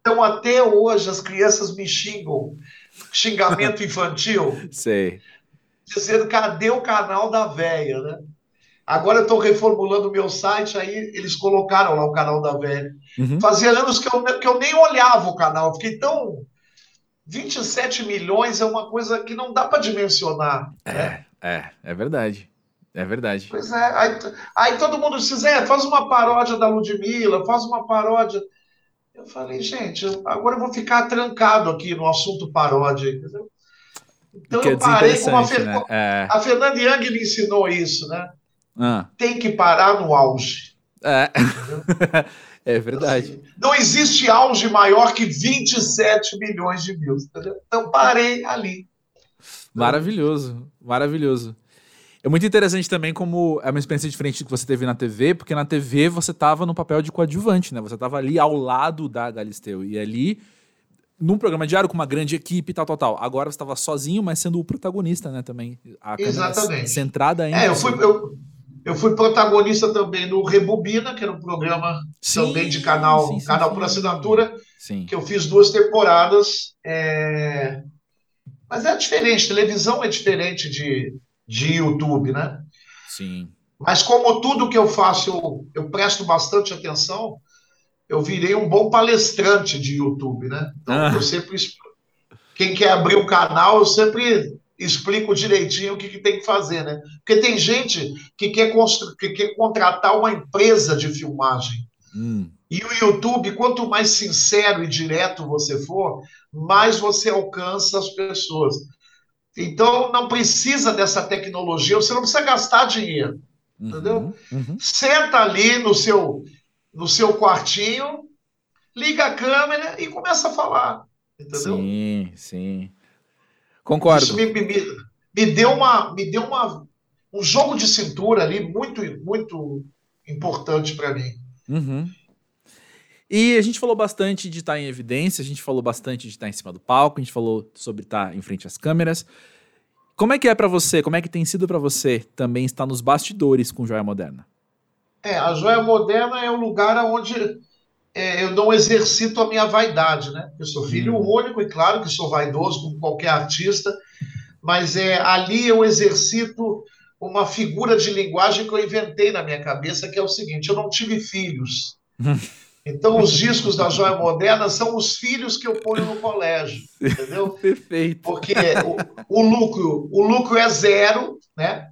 Então até hoje as crianças me xingam, xingamento infantil. Sei. Dizendo cadê o canal da véia, né? Agora eu estou reformulando o meu site, aí eles colocaram lá o canal da véia. Uhum. Fazia anos que eu, que eu nem olhava o canal, fiquei tão 27 milhões é uma coisa que não dá para dimensionar. É, né? é, é verdade. É verdade. Pois é. Aí, aí todo mundo diz, é, faz uma paródia da Ludmilla, faz uma paródia. Eu falei, gente, agora eu vou ficar trancado aqui no assunto paródia. Entendeu? Então eu parei com a, Fer... né? é. a Fernanda Young me ensinou isso, né? Ah. Tem que parar no auge. É. É verdade. Assim, não existe auge maior que 27 milhões de views. Entendeu? Então parei ali. Maravilhoso, maravilhoso. É muito interessante também como é uma experiência diferente do que você teve na TV, porque na TV você estava no papel de coadjuvante, né? Você estava ali ao lado da Galisteu. E ali, num programa diário com uma grande equipe, tal, tal, tal. Agora você estava sozinho, mas sendo o protagonista, né? Também. A Exatamente. Centrada ainda. É, eu fui. Eu eu fui protagonista também no Rebobina, que era um programa sim, também de canal, sim, sim, canal por assinatura, que eu fiz duas temporadas. É... Mas é diferente, televisão é diferente de, de YouTube, né? Sim. Mas como tudo que eu faço eu, eu presto bastante atenção, eu virei um bom palestrante de YouTube, né? Então ah. eu sempre quem quer abrir um canal, eu sempre explico direitinho o que, que, tem que fazer, né? Porque tem gente que quer, que quer contratar uma empresa de filmagem. Hum. E o YouTube, quanto mais sincero e direto você for, mais você alcança as pessoas. Então, não precisa dessa tecnologia, você não precisa gastar dinheiro, uhum, entendeu? Uhum. Senta ali no seu, no seu quartinho, liga a câmera e começa a falar, entendeu? Sim, sim. Concordo. Isso me, me, me, deu, uma, me deu uma, um jogo de cintura ali muito, muito importante para mim. Uhum. E a gente falou bastante de estar em evidência, a gente falou bastante de estar em cima do palco, a gente falou sobre estar em frente às câmeras. Como é que é para você? Como é que tem sido para você também estar nos bastidores com Joia Moderna? É, a Joia Moderna é um lugar onde é, eu não exercito a minha vaidade, né? Eu sou filho hum. único e claro que sou vaidoso como qualquer artista, mas é ali eu exercito uma figura de linguagem que eu inventei na minha cabeça, que é o seguinte: eu não tive filhos. Então, os discos da Joia Moderna são os filhos que eu ponho no colégio, entendeu? Perfeito. Porque o, o, lucro, o lucro é zero, né?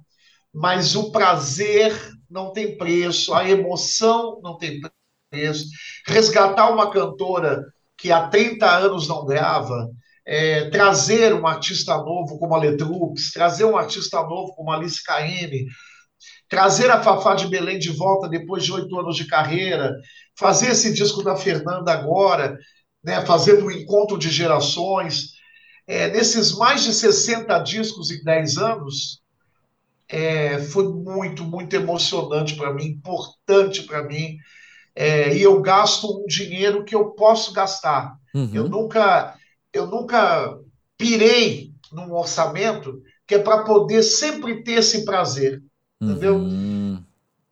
Mas o prazer não tem preço, a emoção não tem isso. Resgatar uma cantora que há 30 anos não grava, é, trazer um artista novo como a Letrux, trazer um artista novo como a Alice Caymmi, trazer a Fafá de Belém de volta depois de oito anos de carreira, fazer esse disco da Fernanda agora, né, fazendo um encontro de gerações. É, nesses mais de 60 discos em 10 anos, é, foi muito, muito emocionante para mim, importante para mim é, e eu gasto um dinheiro que eu posso gastar. Uhum. Eu nunca eu nunca pirei num orçamento que é para poder sempre ter esse prazer, entendeu? Uhum.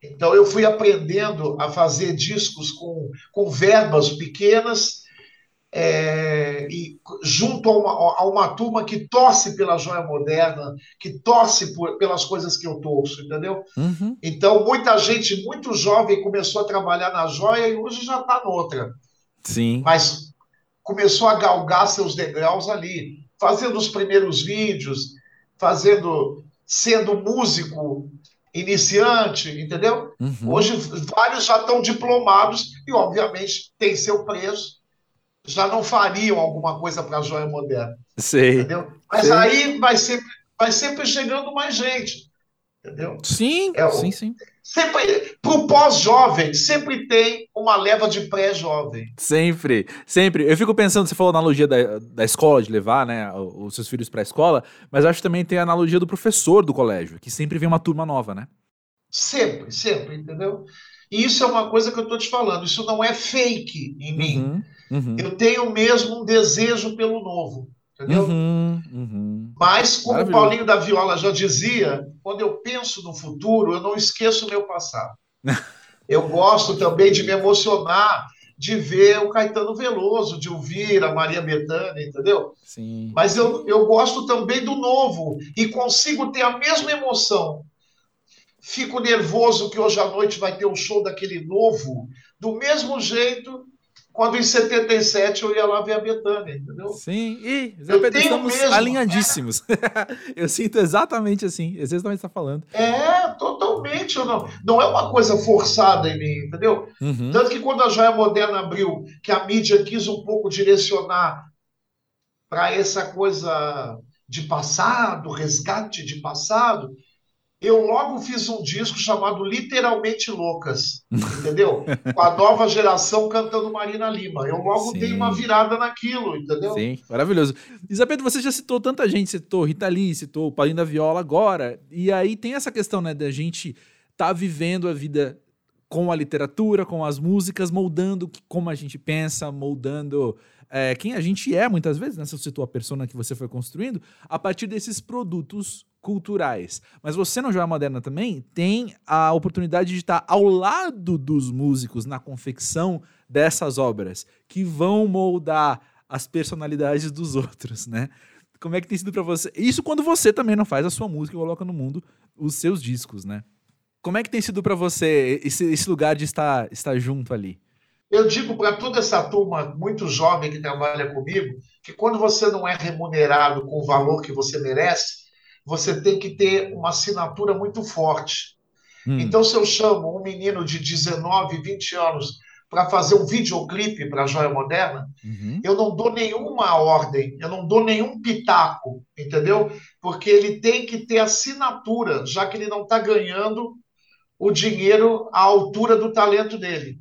Então eu fui aprendendo a fazer discos com, com verbas pequenas é, e junto a uma, a uma, turma que torce pela joia moderna, que torce por, pelas coisas que eu torço, entendeu? Uhum. Então, muita gente muito jovem começou a trabalhar na joia e hoje já está noutra. Sim. Mas começou a galgar seus degraus ali, fazendo os primeiros vídeos, fazendo, sendo músico iniciante, entendeu? Uhum. Hoje vários já estão diplomados e, obviamente, tem seu preço. Já não fariam alguma coisa para a joia moderna. Sei. Entendeu? Mas Sei. aí vai sempre, vai sempre chegando mais gente. Entendeu? Sim, é, sim, sim. Sempre, para o pós-jovem, sempre tem uma leva de pré-jovem. Sempre, sempre. Eu fico pensando, você falou a analogia da, da escola, de levar né, os seus filhos para a escola, mas acho que também tem a analogia do professor do colégio, que sempre vem uma turma nova, né? Sempre, sempre, entendeu? E isso é uma coisa que eu estou te falando, isso não é fake em mim. Uhum, uhum. Eu tenho mesmo um desejo pelo novo. Entendeu? Uhum, uhum. Mas, como o Paulinho da Viola já dizia, quando eu penso no futuro, eu não esqueço o meu passado. eu gosto também de me emocionar de ver o Caetano Veloso, de ouvir a Maria Bethânia, entendeu? Sim. Mas eu, eu gosto também do novo e consigo ter a mesma emoção. Fico nervoso que hoje à noite vai ter o um show daquele novo, do mesmo jeito quando em 77 eu ia lá ver a Betânia, entendeu? Sim, e Zé Pedro, estamos mesmo, alinhadíssimos. eu sinto exatamente assim, exatamente está falando. É, totalmente. Não, não é uma coisa forçada em mim, entendeu? Uhum. Tanto que quando a Joia Moderna abriu, que a mídia quis um pouco direcionar para essa coisa de passado, resgate de passado, eu logo fiz um disco chamado Literalmente Loucas, entendeu? Com a nova geração cantando Marina Lima. Eu logo Sim. dei uma virada naquilo, entendeu? Sim, maravilhoso. Isabel, você já citou tanta gente, citou Rita Lee, citou o Paulinho da Viola agora, e aí tem essa questão, né, da gente tá vivendo a vida com a literatura, com as músicas, moldando como a gente pensa, moldando é, quem a gente é, muitas vezes, né? Você citou a persona que você foi construindo, a partir desses produtos culturais. Mas você no Joia Moderna também tem a oportunidade de estar ao lado dos músicos na confecção dessas obras, que vão moldar as personalidades dos outros, né? Como é que tem sido para você? Isso quando você também não faz a sua música e coloca no mundo os seus discos, né? Como é que tem sido para você esse, esse, lugar de estar, estar junto ali? Eu digo para toda essa turma muito jovem que trabalha comigo que quando você não é remunerado com o valor que você merece, você tem que ter uma assinatura muito forte. Hum. Então, se eu chamo um menino de 19, 20 anos para fazer um videoclipe para a Joia Moderna, uhum. eu não dou nenhuma ordem, eu não dou nenhum pitaco, entendeu? Porque ele tem que ter assinatura, já que ele não está ganhando o dinheiro à altura do talento dele.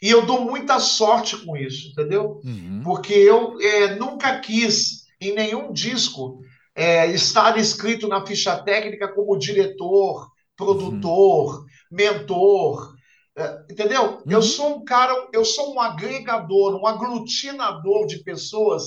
E eu dou muita sorte com isso, entendeu? Uhum. Porque eu é, nunca quis, em nenhum disco, é, estar escrito na ficha técnica como diretor, produtor, uhum. mentor. É, entendeu? Uhum. Eu sou um cara, eu sou um agregador, um aglutinador de pessoas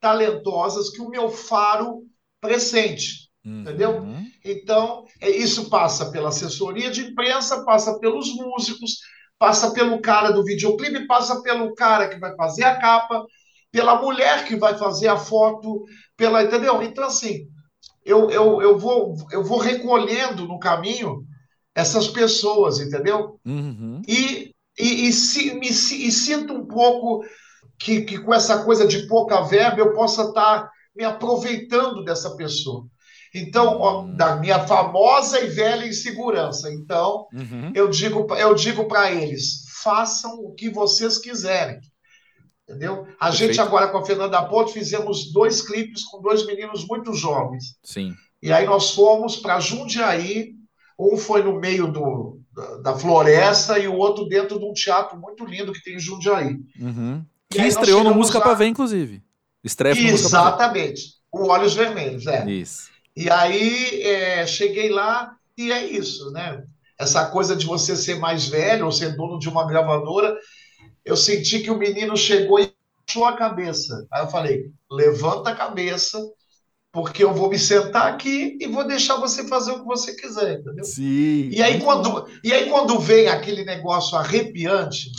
talentosas que o meu faro pressente. Uhum. Entendeu? Então, é, isso passa pela assessoria de imprensa, passa pelos músicos, passa pelo cara do videoclipe, passa pelo cara que vai fazer a capa, pela mulher que vai fazer a foto, pela, entendeu? Então, assim, eu, eu, eu, vou, eu vou recolhendo no caminho essas pessoas, entendeu? Uhum. E, e, e, se, me, e sinto um pouco que, que com essa coisa de pouca verba eu possa estar tá me aproveitando dessa pessoa. Então, ó, uhum. da minha famosa e velha insegurança. Então, uhum. eu digo, eu digo para eles: façam o que vocês quiserem. Entendeu? A Perfeito. gente agora com a Fernanda Porto fizemos dois clipes com dois meninos muito jovens. Sim. E aí nós fomos para Jundiaí, um foi no meio do, da, da, floresta e o outro dentro de um teatro muito lindo que tem em Jundiaí. Uhum. Que estreou no Música a... para Ver, inclusive. Estreia Exatamente. O Olhos Vermelhos, é. Isso. E aí é, cheguei lá e é isso, né? Essa coisa de você ser mais velho ou ser dono de uma gravadora eu senti que o menino chegou e baixou a cabeça. Aí eu falei: levanta a cabeça, porque eu vou me sentar aqui e vou deixar você fazer o que você quiser, entendeu? Sim. E aí, quando, e aí, quando vem aquele negócio arrepiante,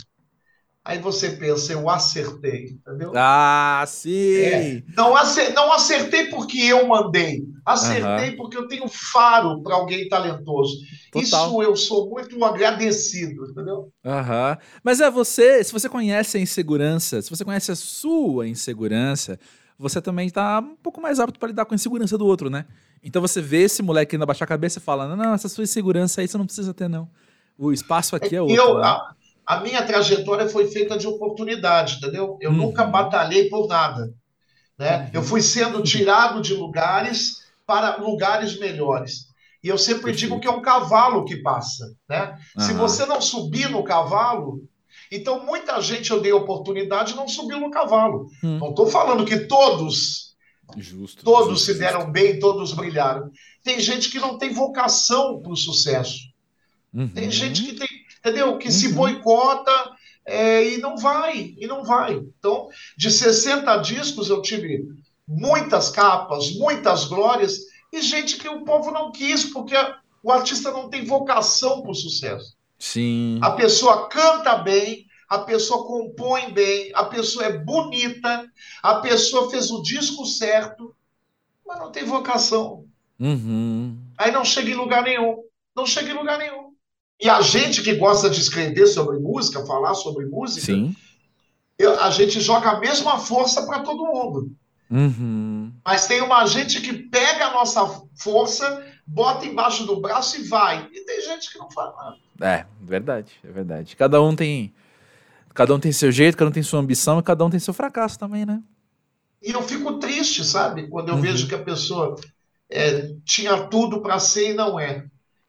Aí você pensa, eu acertei, entendeu? Ah, sim! É, não, acertei, não acertei porque eu mandei, acertei uhum. porque eu tenho faro para alguém talentoso. Total. Isso eu sou muito agradecido, entendeu? Uhum. Mas é você, se você conhece a insegurança, se você conhece a sua insegurança, você também tá um pouco mais apto para lidar com a insegurança do outro, né? Então você vê esse moleque ainda baixar a cabeça e fala: não, essa sua insegurança aí você não precisa ter, não. O espaço aqui é, é outro. Eu, né? a, a, minha trajetória foi feita de oportunidade, entendeu? Eu uhum. nunca batalhei por nada. Né? Uhum. Eu fui sendo tirado de lugares para lugares melhores. E eu sempre digo que é um cavalo que passa. Né? Uhum. Se você não subir no cavalo, então muita gente eu dei oportunidade e não subiu no cavalo. Hum. Não estou falando que todos, justo, todos justo, se deram justo. bem, todos brilharam. Tem gente que não tem vocação para o sucesso. Uhum. Tem gente que tem, entendeu? Que uhum. se boicota é, e não vai, e não vai. Então, de 60 discos eu tive muitas capas, muitas glórias, e gente que o povo não quis, porque o artista não tem vocação para o sucesso. Sim. A pessoa canta bem, a pessoa compõe bem, a pessoa é bonita, a pessoa fez o disco certo, mas não tem vocação. Uhum. Aí não chega em lugar nenhum. Não chega em lugar nenhum. E a gente que gosta de escrever sobre música, falar sobre música, Sim. Eu, a gente joga a mesma força para todo mundo. Uhum. Mas tem uma gente que pega a nossa força, bota embaixo do braço e vai. E tem gente que não faz nada. É, verdade, é verdade. Cada um tem. Cada um tem seu jeito, cada um tem sua ambição e cada um tem seu fracasso também, né? E eu fico triste, sabe? Quando eu uhum. vejo que a pessoa é, tinha tudo para ser e não é.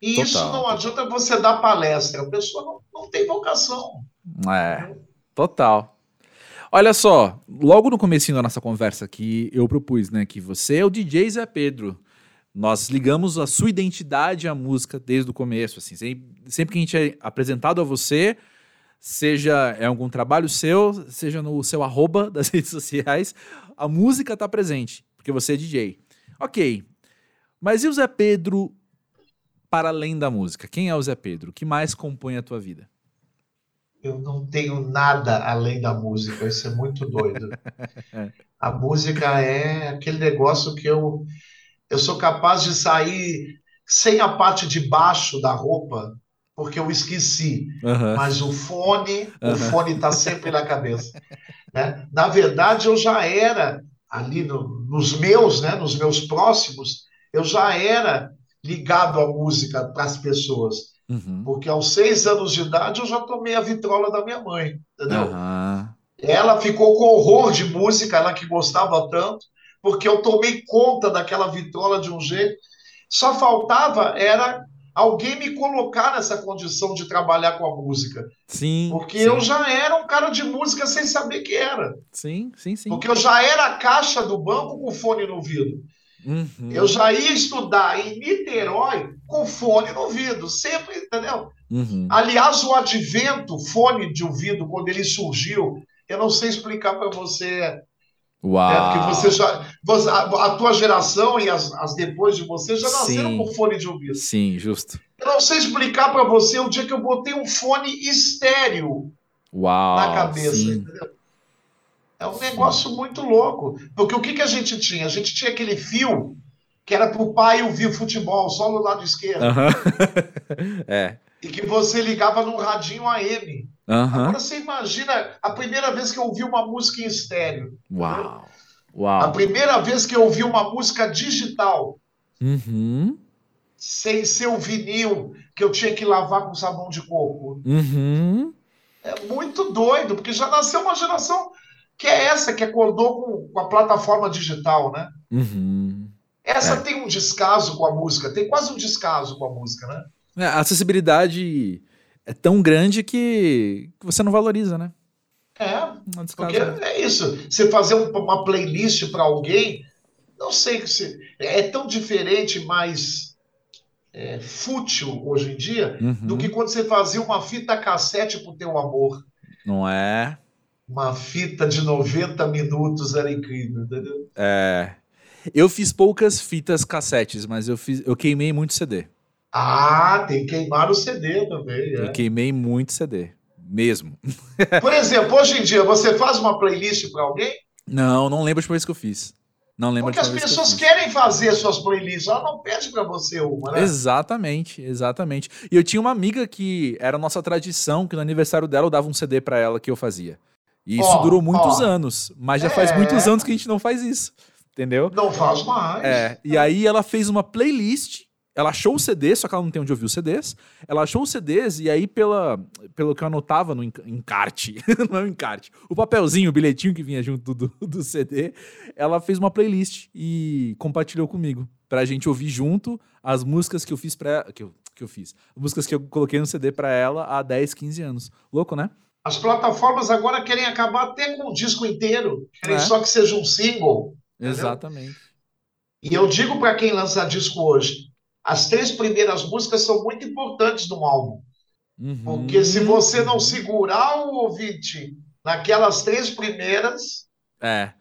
E total, isso não adianta você dar palestra. A pessoa não, não tem vocação. É, total. Olha só, logo no começo da nossa conversa aqui, eu propus, né, que você é o DJ Zé Pedro. Nós ligamos a sua identidade à música desde o começo, assim. Sempre, sempre que a gente é apresentado a você, seja em algum trabalho seu, seja no seu arroba das redes sociais, a música está presente, porque você é DJ. Ok, mas e o Zé Pedro para além da música? Quem é o Zé Pedro? O que mais compõe a tua vida? Eu não tenho nada além da música, isso é muito doido. a música é aquele negócio que eu eu sou capaz de sair sem a parte de baixo da roupa, porque eu esqueci. Uhum. Mas o fone, uhum. o fone está sempre na cabeça. Né? Na verdade, eu já era ali no, nos meus, né, nos meus próximos, eu já era ligado à música para as pessoas. Uhum. Porque aos seis anos de idade eu já tomei a vitrola da minha mãe, entendeu? Uhum. Ela ficou com horror de música, ela que gostava tanto porque eu tomei conta daquela vitrola de um jeito. Só faltava era alguém me colocar nessa condição de trabalhar com a música. Sim. Porque sim. eu já era um cara de música sem saber que era. Sim, sim, sim. Porque eu já era a caixa do banco com fone no ouvido. Uhum. Eu já ia estudar em Niterói com fone no ouvido, sempre, entendeu? Uhum. Aliás, o advento, fone de ouvido, quando ele surgiu, eu não sei explicar para você Uau. É, porque você já. Você, a, a, tua geração e as, as depois de você já nasceram Sim. com fone de ouvido. Sim, justo. Eu não sei explicar para você o dia que eu botei um fone estéreo Uau, na cabeça. Entendeu? É um negócio muito louco. Porque o que, que a gente tinha? A gente tinha aquele fio que era para o pai ouvir futebol, só no lado esquerdo. É. E que você ligava num radinho AM. Uhum. Agora você imagina a primeira vez que eu ouvi uma música em estéreo. Uau! Uau. A primeira vez que eu ouvi uma música digital. Uhum. Sem ser o vinil que eu tinha que lavar com sabão de coco. Uhum. É muito doido, porque já nasceu uma geração que é essa, que acordou com, com a plataforma digital, né? Uhum. Essa é. tem um descaso com a música, tem quase um descaso com a música, né? É, a acessibilidade é tão grande que, você não valoriza, né? É, porque é isso. Você fazer uma playlist para alguém, não sei se é tão diferente, mais é, fútil hoje em dia, uhum. do que quando você fazia uma fita cassete pro teu amor. Não é? Uma fita de 90 minutos era incrível, entendeu? É. Eu fiz poucas fitas cassetes, mas eu, fiz, eu queimei muito CD. Ah, tem que queimar o CD também. É. Eu queimei muito CD, mesmo. Por exemplo, hoje em dia, você faz uma playlist para alguém? Não, não lembro de vez que eu fiz. Não lembro Porque as pessoas que querem fazer suas playlists, ela não pede para você uma, né? Exatamente, exatamente. E eu tinha uma amiga que era nossa tradição, que no aniversário dela eu dava um CD para ela que eu fazia. E isso oh, durou muitos oh. anos. Mas já é. faz muitos anos que a gente não faz isso. Entendeu? Não faz mais. É. E aí ela fez uma playlist. Ela achou o CD, só que ela não tem onde ouvir os CDs. Ela achou os CDs e aí, pela, pelo que eu anotava no encarte, não é um encarte, o papelzinho, o bilhetinho que vinha junto do, do CD, ela fez uma playlist e compartilhou comigo. Pra gente ouvir junto as músicas que eu fiz pra. Que eu, que eu fiz. Músicas que eu coloquei no CD pra ela há 10, 15 anos. Louco, né? As plataformas agora querem acabar até com o disco inteiro. Querem é. só que seja um single. Exatamente. Entendeu? E eu digo para quem lança disco hoje, as três primeiras músicas são muito importantes no álbum. Uhum. Porque se você não segurar o ouvinte naquelas três primeiras. É.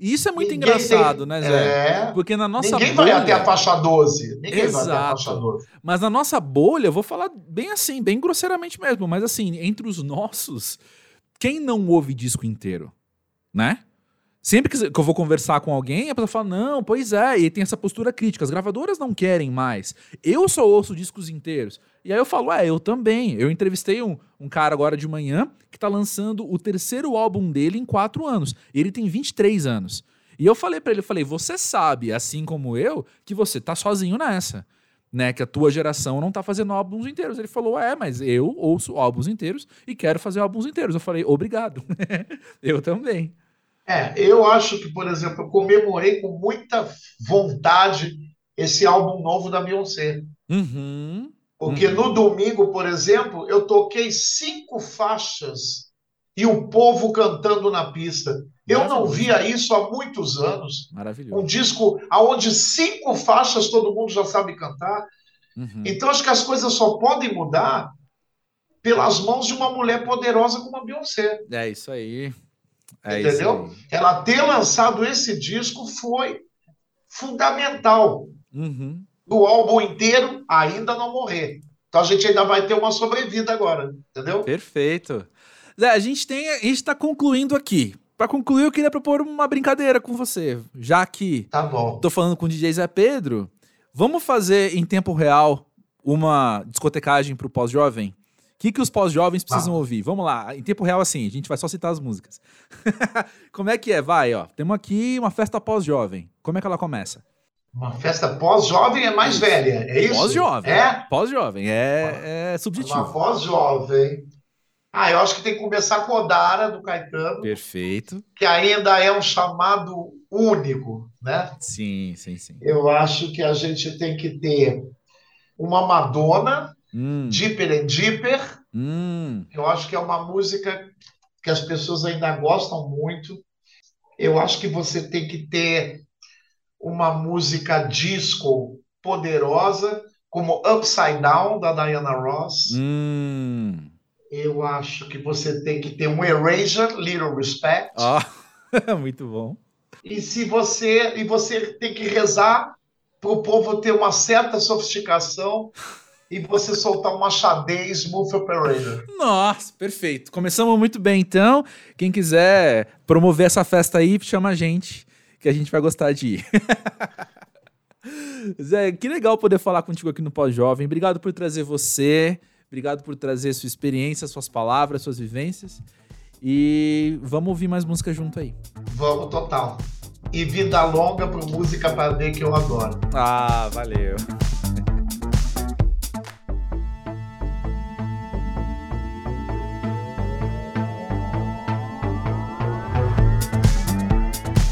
E isso é muito engraçado, tem, né, Zé? É, Porque na nossa ninguém bolha... vai até a faixa 12. Ninguém Exato. vai até a faixa 12. Mas na nossa bolha, eu vou falar bem assim, bem grosseiramente mesmo, mas assim, entre os nossos, quem não ouve disco inteiro, né? Sempre que eu vou conversar com alguém, a pessoa fala: Não, pois é, e tem essa postura crítica. As gravadoras não querem mais. Eu só ouço discos inteiros. E aí eu falo: É, eu também. Eu entrevistei um, um cara agora de manhã que tá lançando o terceiro álbum dele em quatro anos. Ele tem 23 anos. E eu falei para ele: eu falei, Você sabe, assim como eu, que você tá sozinho nessa. Né, que a tua geração não tá fazendo álbuns inteiros. Ele falou: É, mas eu ouço álbuns inteiros e quero fazer álbuns inteiros. Eu falei: Obrigado. eu também. É, eu acho que, por exemplo, eu comemorei com muita vontade esse álbum novo da Beyoncé. Uhum, Porque uhum. no domingo, por exemplo, eu toquei cinco faixas e o povo cantando na pista. Eu não via isso há muitos anos. Maravilhoso. Um disco onde cinco faixas todo mundo já sabe cantar. Uhum. Então acho que as coisas só podem mudar pelas mãos de uma mulher poderosa como a Beyoncé. É isso aí. É entendeu? Ela ter lançado esse disco foi fundamental. Uhum. O álbum inteiro ainda não morrer. Então a gente ainda vai ter uma sobrevida agora, entendeu? Perfeito. Zé, a gente tem, a gente está concluindo aqui. Para concluir, eu queria propor uma brincadeira com você, já que tá bom. tô falando com o DJ Zé Pedro. Vamos fazer em tempo real uma discotecagem para o pós-jovem? que, que os pós-jovens precisam ah. ouvir? Vamos lá, em tempo real assim, a gente vai só citar as músicas. Como é que é? Vai, ó. Temos aqui uma festa pós-jovem. Como é que ela começa? Uma festa pós-jovem é mais velha, é isso? Pós-jovem. É? Pós-jovem, é, é subjetivo. Uma pós-jovem. Ah, eu acho que tem que começar com Odara, do Caetano. Perfeito. Que ainda é um chamado único, né? Sim, sim, sim. Eu acho que a gente tem que ter uma Madonna, Hum. Deeper and Deeper. Hum. Eu acho que é uma música que as pessoas ainda gostam muito. Eu acho que você tem que ter uma música disco poderosa, como Upside Down, da Diana Ross. Hum. Eu acho que você tem que ter um Erasure, Little Respect. Ah, muito bom. E se você e você tem que rezar para o povo ter uma certa sofisticação e você soltar uma xadez Smooth Operator. Nossa, perfeito. Começamos muito bem, então. Quem quiser promover essa festa aí, chama a gente, que a gente vai gostar de ir. Zé, que legal poder falar contigo aqui no Pós-Jovem. Obrigado por trazer você, obrigado por trazer sua experiência, suas palavras, suas vivências. E vamos ouvir mais música junto aí. Vamos, total. E vida longa pro Música para Ver que eu adoro. Ah, valeu.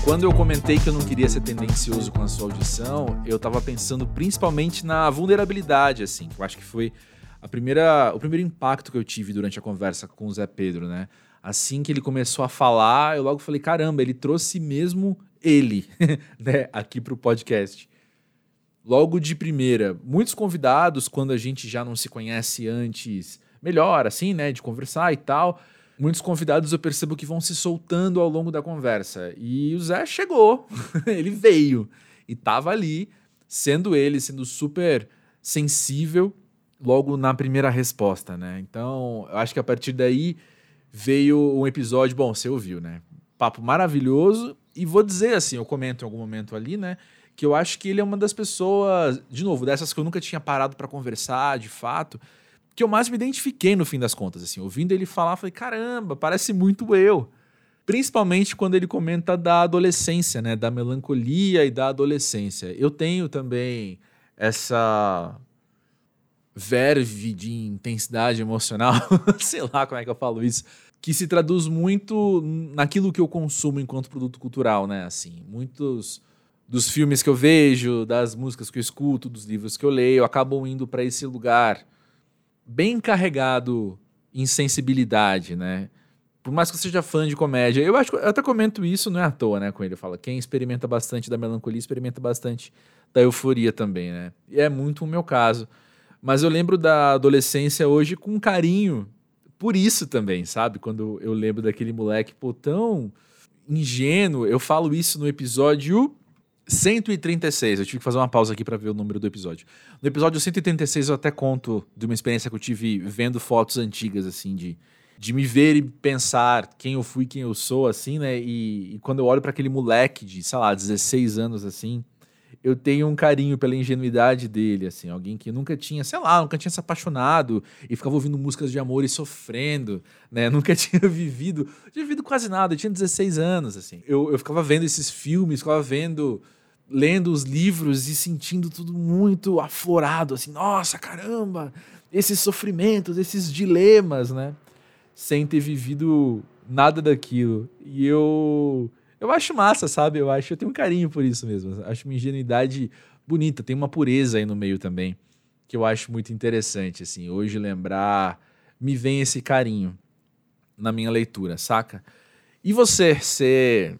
Quando eu comentei que eu não queria ser tendencioso com a sua audição, eu tava pensando principalmente na vulnerabilidade, assim. Eu acho que foi a primeira, o primeiro impacto que eu tive durante a conversa com o Zé Pedro, né? Assim que ele começou a falar, eu logo falei: caramba, ele trouxe mesmo ele, né, aqui pro podcast. Logo de primeira, muitos convidados, quando a gente já não se conhece antes, melhor, assim, né, de conversar e tal muitos convidados eu percebo que vão se soltando ao longo da conversa. E o Zé chegou, ele veio e tava ali, sendo ele, sendo super sensível logo na primeira resposta, né? Então, eu acho que a partir daí veio um episódio, bom, você ouviu, né? Papo maravilhoso. E vou dizer assim, eu comento em algum momento ali, né? Que eu acho que ele é uma das pessoas, de novo, dessas que eu nunca tinha parado para conversar, de fato, que eu mais me identifiquei no fim das contas, assim, ouvindo ele falar, falei, caramba, parece muito eu, Principalmente quando ele comenta da adolescência, né? Da melancolia e da adolescência. Eu tenho também essa verve de intensidade emocional, sei lá como é que eu falo isso, que se traduz muito naquilo que eu consumo enquanto produto cultural, né? Assim, muitos dos filmes que eu vejo, das músicas que eu escuto, dos livros que eu leio, acabam indo para esse lugar bem carregado em sensibilidade, né? por mais que eu seja fã de comédia, eu acho que eu até comento isso, não é à toa, né, com ele. Fala, quem experimenta bastante da melancolia, experimenta bastante da euforia também, né? E é muito o meu caso. Mas eu lembro da adolescência hoje com carinho por isso também, sabe? Quando eu lembro daquele moleque, pô, tão ingênuo. Eu falo isso no episódio 136. Eu tive que fazer uma pausa aqui para ver o número do episódio. No episódio 136 eu até conto de uma experiência que eu tive vendo fotos antigas, assim, de de me ver e pensar quem eu fui, quem eu sou, assim, né? E, e quando eu olho para aquele moleque de, sei lá, 16 anos, assim, eu tenho um carinho pela ingenuidade dele, assim, alguém que nunca tinha, sei lá, nunca tinha se apaixonado e ficava ouvindo músicas de amor e sofrendo, né? Nunca tinha vivido, tinha vivido quase nada, eu tinha 16 anos, assim. Eu, eu ficava vendo esses filmes, ficava vendo, lendo os livros e sentindo tudo muito aflorado, assim, nossa, caramba, esses sofrimentos, esses dilemas, né? sem ter vivido nada daquilo. E eu eu acho massa, sabe? Eu acho, eu tenho um carinho por isso mesmo. Acho uma ingenuidade bonita, tem uma pureza aí no meio também, que eu acho muito interessante assim. Hoje lembrar me vem esse carinho na minha leitura, saca? E você, você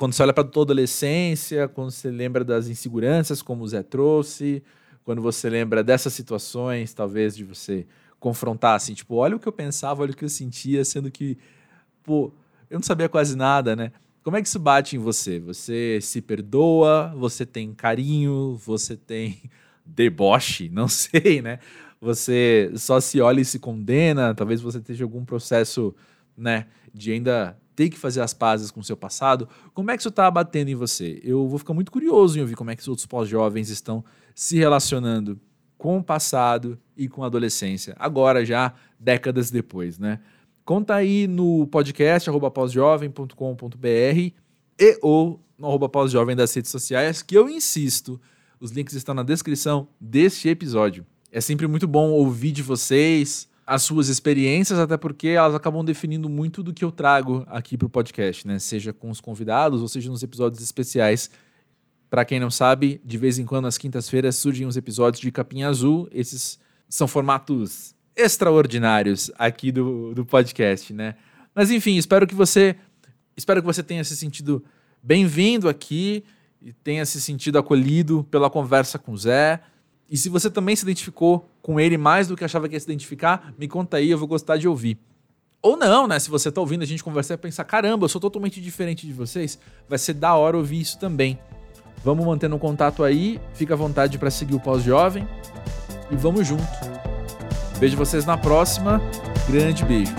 quando você olha para tua adolescência, quando você lembra das inseguranças como o Zé trouxe, quando você lembra dessas situações, talvez de você confrontar, assim, tipo, olha o que eu pensava, olha o que eu sentia, sendo que, pô, eu não sabia quase nada, né? Como é que isso bate em você? Você se perdoa? Você tem carinho? Você tem deboche? Não sei, né? Você só se olha e se condena? Talvez você esteja algum processo, né, de ainda ter que fazer as pazes com o seu passado. Como é que isso está batendo em você? Eu vou ficar muito curioso em ouvir como é que os outros pós-jovens estão se relacionando com o passado e com a adolescência, agora já décadas depois, né? Conta aí no podcast arroba pausjovem.com.br e ou no arroba pausjovem das redes sociais, que eu insisto, os links estão na descrição deste episódio. É sempre muito bom ouvir de vocês as suas experiências, até porque elas acabam definindo muito do que eu trago aqui para o podcast, né? Seja com os convidados ou seja nos episódios especiais para quem não sabe, de vez em quando, às quintas-feiras, surgem os episódios de Capinha Azul. Esses são formatos extraordinários aqui do, do podcast, né? Mas enfim, espero que você espero que você tenha se sentido bem-vindo aqui e tenha se sentido acolhido pela conversa com o Zé. E se você também se identificou com ele mais do que achava que ia se identificar, me conta aí, eu vou gostar de ouvir. Ou não, né? Se você tá ouvindo a gente conversar e pensar, caramba, eu sou totalmente diferente de vocês, vai ser da hora ouvir isso também. Vamos mantendo um contato aí, fica à vontade para seguir o Pós-Jovem e vamos junto. Vejo vocês na próxima. Grande beijo.